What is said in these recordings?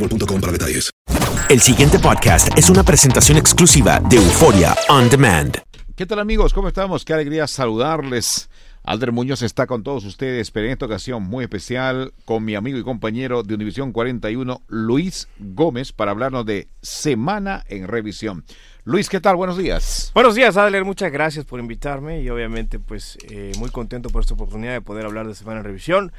boostmobile.com para detalles. El siguiente podcast es una presentación exclusiva de Euforia On Demand. ¿Qué tal amigos? ¿Cómo estamos? Qué alegría saludarles. Alder Muñoz está con todos ustedes, pero en esta ocasión muy especial con mi amigo y compañero de Univisión 41, Luis Gómez, para hablarnos de Semana en Revisión. Luis, ¿qué tal? Buenos días. Buenos días, Adler. Muchas gracias por invitarme y obviamente pues eh, muy contento por esta oportunidad de poder hablar de Semana en Revisión.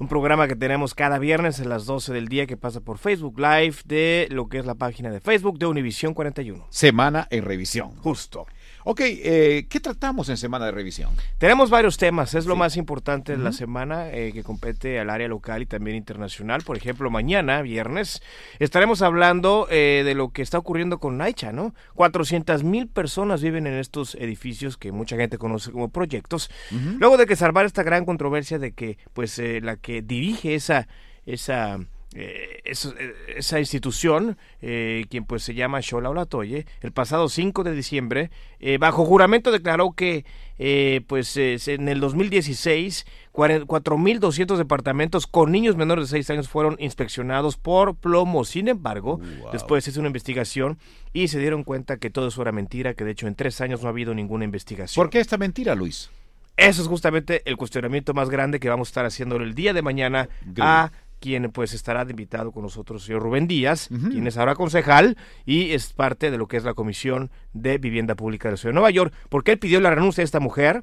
Un programa que tenemos cada viernes a las 12 del día que pasa por Facebook Live de lo que es la página de Facebook de Univisión 41. Semana en Revisión. Justo. Ok, eh, ¿qué tratamos en Semana de Revisión? Tenemos varios temas, es lo Sí. más importante de la semana eh, que compete al área local y también internacional. Por ejemplo, mañana, viernes, estaremos hablando eh, de lo que está ocurriendo con Naicha, ¿no? 400 mil personas viven en estos edificios que mucha gente conoce como proyectos. Luego de que salvar esta gran controversia de que, pues, eh, la que dirige esa, esa eh, eh, esa institución, eh, quien pues se llama Shola Olatoye, el pasado 5 de diciembre, eh, bajo juramento declaró que eh, pues en el 2016 cuare- 4.200 departamentos con niños menores de 6 años fueron inspeccionados por plomo. Sin embargo, después hizo una investigación y se dieron cuenta que todo eso era mentira, que de hecho en tres años no ha habido ninguna investigación. ¿Por qué esta mentira, Luis? Eso es justamente el cuestionamiento más grande que vamos a estar haciendo el día de mañana a quien pues estará de invitado con nosotros, señor Rubén Díaz, quien es ahora concejal y es parte de lo que es la Comisión de Vivienda Pública de la Ciudad de Nueva York, porque él pidió la renuncia de esta mujer,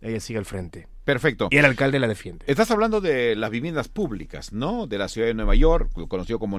ella sigue al frente. Perfecto. Y el alcalde la defiende. Estás hablando de las viviendas públicas, ¿no? De la ciudad de Nueva York, conocido como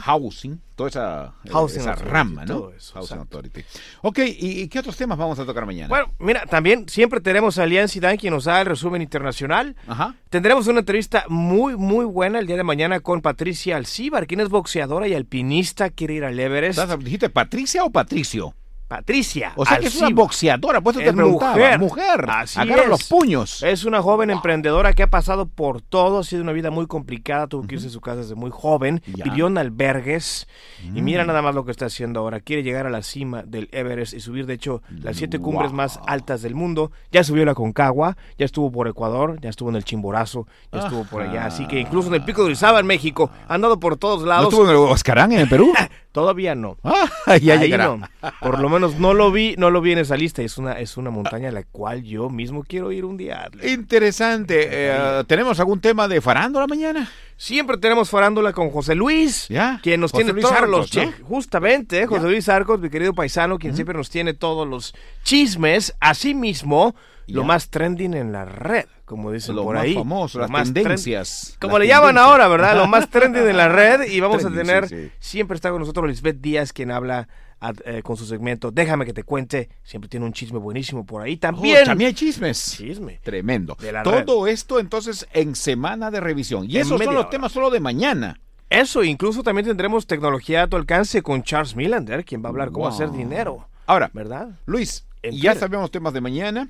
Housing, toda esa, eh, Housing esa rama, ¿no? todo eso, Housing exacto. Authority. Ok, ¿y, y qué otros temas vamos a tocar mañana? Bueno, mira, también siempre tenemos a Lian Zidane, quien nos da el resumen internacional. Ajá. Tendremos una entrevista muy, muy buena el día de mañana con Patricia Alcíbar, quien es boxeadora y alpinista, quiere ir al Everest. ¿Estás- ¿Dijiste Patricia o Patricio? Patricia. O sea que es una boxeadora, pues eso te Es preguntaba. mujer. Mujer. Así Agarra es. los puños. Es una joven emprendedora que ha pasado por todo, ha sido una vida muy complicada, tuvo que irse de su casa desde muy joven, Ya. vivió en albergues y Mm. mira nada más lo que está haciendo ahora. Quiere llegar a la cima del Everest y subir, de hecho, las siete cumbres más altas del mundo. Ya subió la Concagua, ya estuvo por Ecuador, ya estuvo en el Chimborazo, ya estuvo por allá. Así que incluso en el Pico de Orizaba, en México, ha andado por todos ¿No lados. estuvo en el Oscarán en el Perú? Todavía no. Ah, ya Ahí llegará. no. Por lo menos no lo vi, no lo vi en esa lista. Es una, es una montaña a la cual yo mismo quiero ir un día. Interesante. Eh, ¿Tenemos algún tema de farándula mañana? Siempre tenemos farándula con José Luis, Ya, quien nos José tiene Luis todos Arcos, los justamente, José Luis Arcos, mi querido paisano, quien siempre nos tiene todos los chismes, asimismo, lo Ya. más trending en la red, como dicen Lo por más ahí. famoso, Lo las más tendencias. Como Las le llaman ahora, ¿verdad? Lo más trending en la red y vamos Trending, a tener, sí, sí. siempre está con nosotros Lisbeth Díaz, quien habla a- eh, con su segmento Déjame que te cuente, siempre tiene un chisme buenísimo por ahí Oh, también. también hay chismes. Chisme. Tremendo. Todo esto entonces en semana de revisión. Y En esos son los hora. temas solo de mañana. Eso, incluso también tendremos tecnología a tu alcance con Charles Millander, quien va a hablar cómo hacer dinero. Ahora, ¿Verdad? Luis, En ya Twitter. sabemos temas de mañana.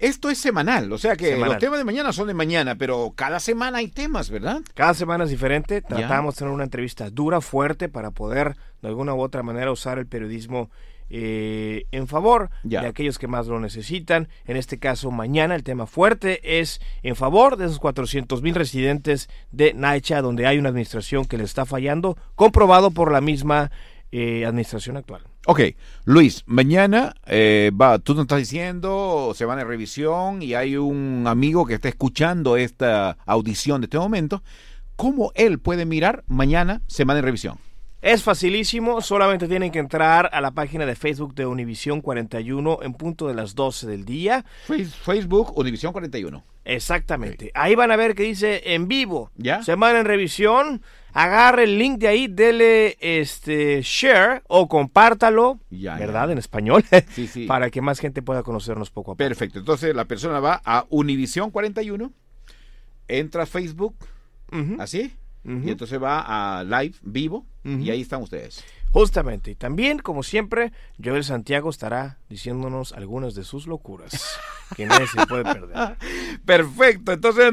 Esto es semanal, o sea que Semanal. los temas de mañana son de mañana, pero cada semana hay temas, ¿verdad? Cada semana es diferente. Tratamos de tener una entrevista dura, fuerte, para poder de alguna u otra manera usar el periodismo eh, en favor Ya. de aquellos que más lo necesitan. En este caso, mañana el tema fuerte es en favor de esos 400 mil residentes de Naicha, donde hay una administración que le está fallando, comprobado por la misma eh, administración actual. Ok, Luis, mañana eh, va, tú nos estás diciendo, se van a revisión y hay un amigo que está escuchando esta audición de este momento. ¿Cómo él puede mirar mañana semana de revisión? Es facilísimo, solamente tienen que entrar a la página de Facebook de Univisión 41 en punto de las 12 del día. Face- Facebook, Univisión 41. Exactamente. Ahí van a ver que dice en vivo. ¿Ya? Semana en revisión. Agarre el link de ahí, dele este share o compártalo, Ya, ¿verdad? ya. En español, Sí, sí. para que más gente pueda conocernos poco a poco. Perfecto, entonces la persona va a Univisión 41, entra a Facebook, así, y entonces va a live, vivo, Ujú. y ahí están ustedes. Justamente. Y también, como siempre, Joel Santiago estará diciéndonos algunas de sus locuras, que nadie se puede perder. Perfecto, entonces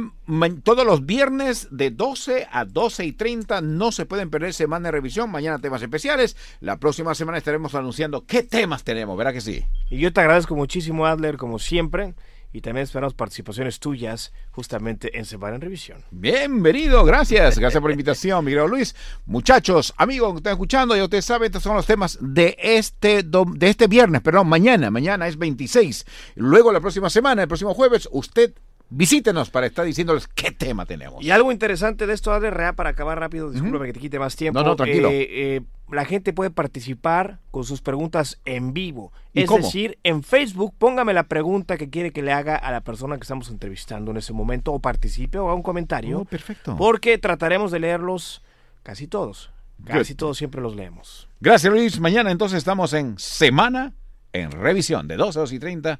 todos los viernes de 12 a 12 y 30 no se pueden perder semana de revisión, mañana temas especiales, la próxima semana estaremos anunciando qué temas tenemos, ¿verdad que sí? Y yo te agradezco muchísimo, Adler, como siempre, y también esperamos participaciones tuyas justamente en Semana en Revisión. Bienvenido, gracias, gracias por la invitación, mi querido Luis. Muchachos, amigos que están escuchando, ya ustedes saben, estos son los temas de este, de este viernes, perdón, mañana, mañana es 26. Luego la próxima semana, el próximo jueves, usted visítenos para estar diciéndoles qué tema tenemos. Y algo interesante de esto, Adler, Rea, para acabar rápido, discúlpame que te quite más tiempo. No, no, tranquilo. Eh, eh, la gente puede participar con sus preguntas en vivo. ¿Y Es cómo? decir, en Facebook, póngame la pregunta que quiere que le haga a la persona que estamos entrevistando en ese momento, o participe o haga un comentario. Oh, perfecto. Porque trataremos de leerlos casi todos. Casi Good. todos siempre los leemos. Gracias, Luis. Mañana entonces estamos en Semana en Revisión de 12 a 2 y 30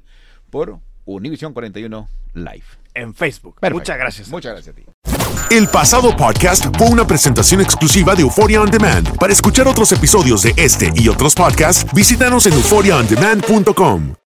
por Univisión 41 Live. En Facebook. Perfecto. Muchas gracias. Muchas gracias a ti. El pasado podcast fue una presentación exclusiva de Euphoria On Demand. Para escuchar otros episodios de este y otros podcasts, visítanos en euphoriaondemand.com.